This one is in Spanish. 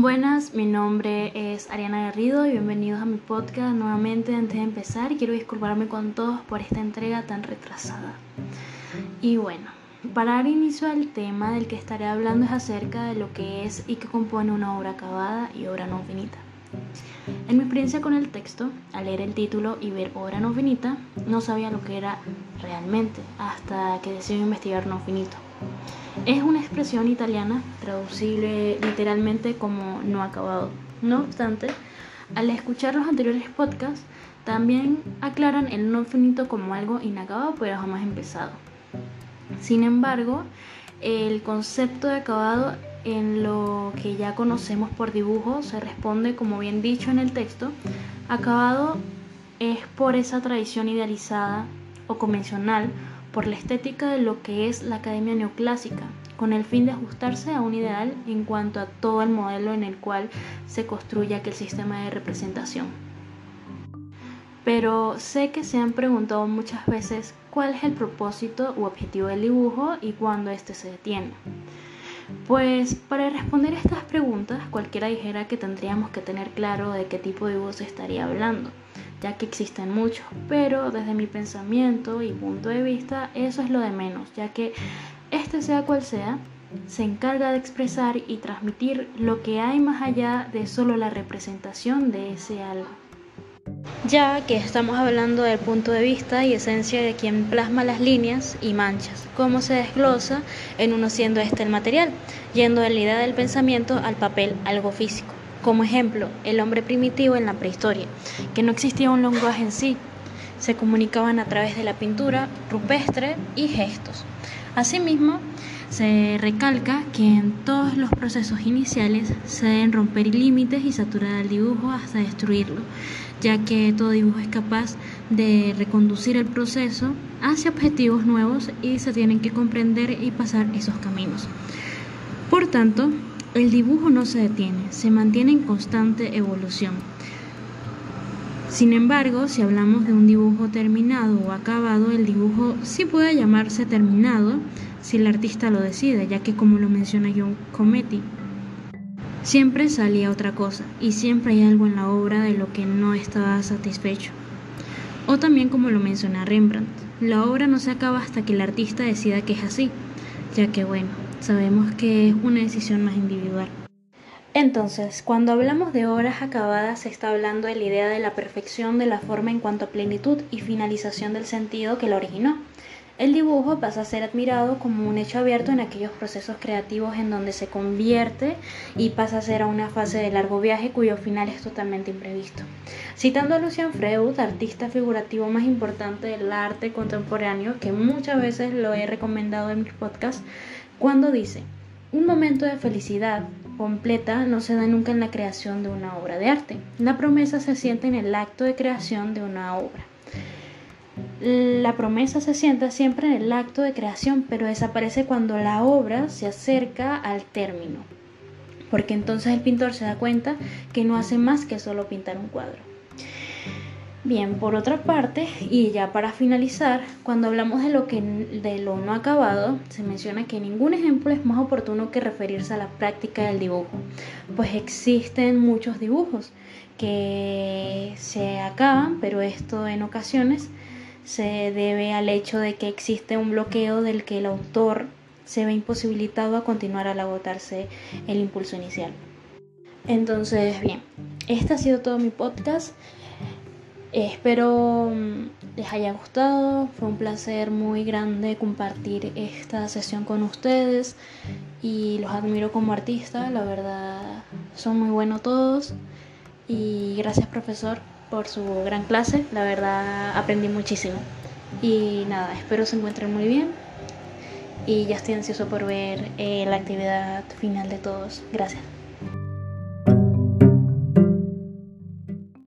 Buenas, mi nombre es Ariana Garrido y bienvenidos a mi podcast nuevamente. Antes de empezar, quiero disculparme con todos por esta entrega tan retrasada. Y bueno, para dar inicio al tema del que estaré hablando es acerca de lo que es y que compone una obra acabada y obra no finita. En mi experiencia con el texto, al leer el título y ver obra no finita, no sabía lo que era realmente hasta que decidí investigar no finito. Es una expresión italiana traducible literalmente como no acabado. No obstante, al escuchar los anteriores podcasts, también aclaran el no finito como algo inacabado pero jamás empezado. Sin embargo, el concepto de acabado en lo que ya conocemos por dibujo se responde, como bien dicho en el texto, acabado es por esa tradición idealizada o convencional por la estética de lo que es la academia neoclásica, con el fin de ajustarse a un ideal en cuanto a todo el modelo en el cual se construye aquel sistema de representación. Pero sé que se han preguntado muchas veces cuál es el propósito u objetivo del dibujo y cuándo éste se detiene. Pues para responder estas preguntas, cualquiera dijera que tendríamos que tener claro de qué tipo de dibujo se estaría hablando ya que existen muchos, pero desde mi pensamiento y punto de vista eso es lo de menos, ya que este sea cual sea, se encarga de expresar y transmitir lo que hay más allá de solo la representación de ese algo. Ya que estamos hablando del punto de vista y esencia de quien plasma las líneas y manchas, cómo se desglosa en uno siendo este el material, yendo de la idea del pensamiento al papel, algo físico. Como ejemplo, el hombre primitivo en la prehistoria, que no existía un lenguaje en sí, se comunicaban a través de la pintura rupestre y gestos. Asimismo, se recalca que en todos los procesos iniciales se deben romper límites y saturar el dibujo hasta destruirlo, ya que todo dibujo es capaz de reconducir el proceso hacia objetivos nuevos y se tienen que comprender y pasar esos caminos. Por tanto, el dibujo no se detiene, se mantiene en constante evolución. Sin embargo, si hablamos de un dibujo terminado o acabado, el dibujo sí puede llamarse terminado si el artista lo decide, ya que como lo menciona John Cometti, siempre salía otra cosa y siempre hay algo en la obra de lo que no estaba satisfecho. O también como lo menciona Rembrandt, la obra no se acaba hasta que el artista decida que es así, ya que bueno, sabemos que es una decisión más individual. Entonces, cuando hablamos de obras acabadas, se está hablando de la idea de la perfección de la forma en cuanto a plenitud y finalización del sentido que la originó. El dibujo pasa a ser admirado como un hecho abierto en aquellos procesos creativos en donde se convierte y pasa a ser a una fase de largo viaje cuyo final es totalmente imprevisto. Citando a Lucian Freud, artista figurativo más importante del arte contemporáneo, que muchas veces lo he recomendado en mis podcasts, cuando dice, un momento de felicidad completa no se da nunca en la creación de una obra de arte. La promesa se siente en el acto de creación de una obra. La promesa se sienta siempre en el acto de creación, pero desaparece cuando la obra se acerca al término, porque entonces el pintor se da cuenta que no hace más que solo pintar un cuadro. Bien, por otra parte, y ya para finalizar, cuando hablamos de lo que de lo no acabado, se menciona que ningún ejemplo es más oportuno que referirse a la práctica del dibujo, pues existen muchos dibujos que se acaban, pero esto en ocasiones se debe al hecho de que existe un bloqueo del que el autor se ve imposibilitado a continuar al agotarse el impulso inicial. Entonces, bien, este ha sido todo mi podcast. Espero mm, les haya gustado, fue un placer muy grande compartir esta sesión con ustedes y los admiro como artista, la verdad son muy buenos todos y gracias profesor por su gran clase, la verdad aprendí muchísimo y nada, espero se encuentren muy bien y ya estoy ansioso por ver eh, la actividad final de todos, gracias.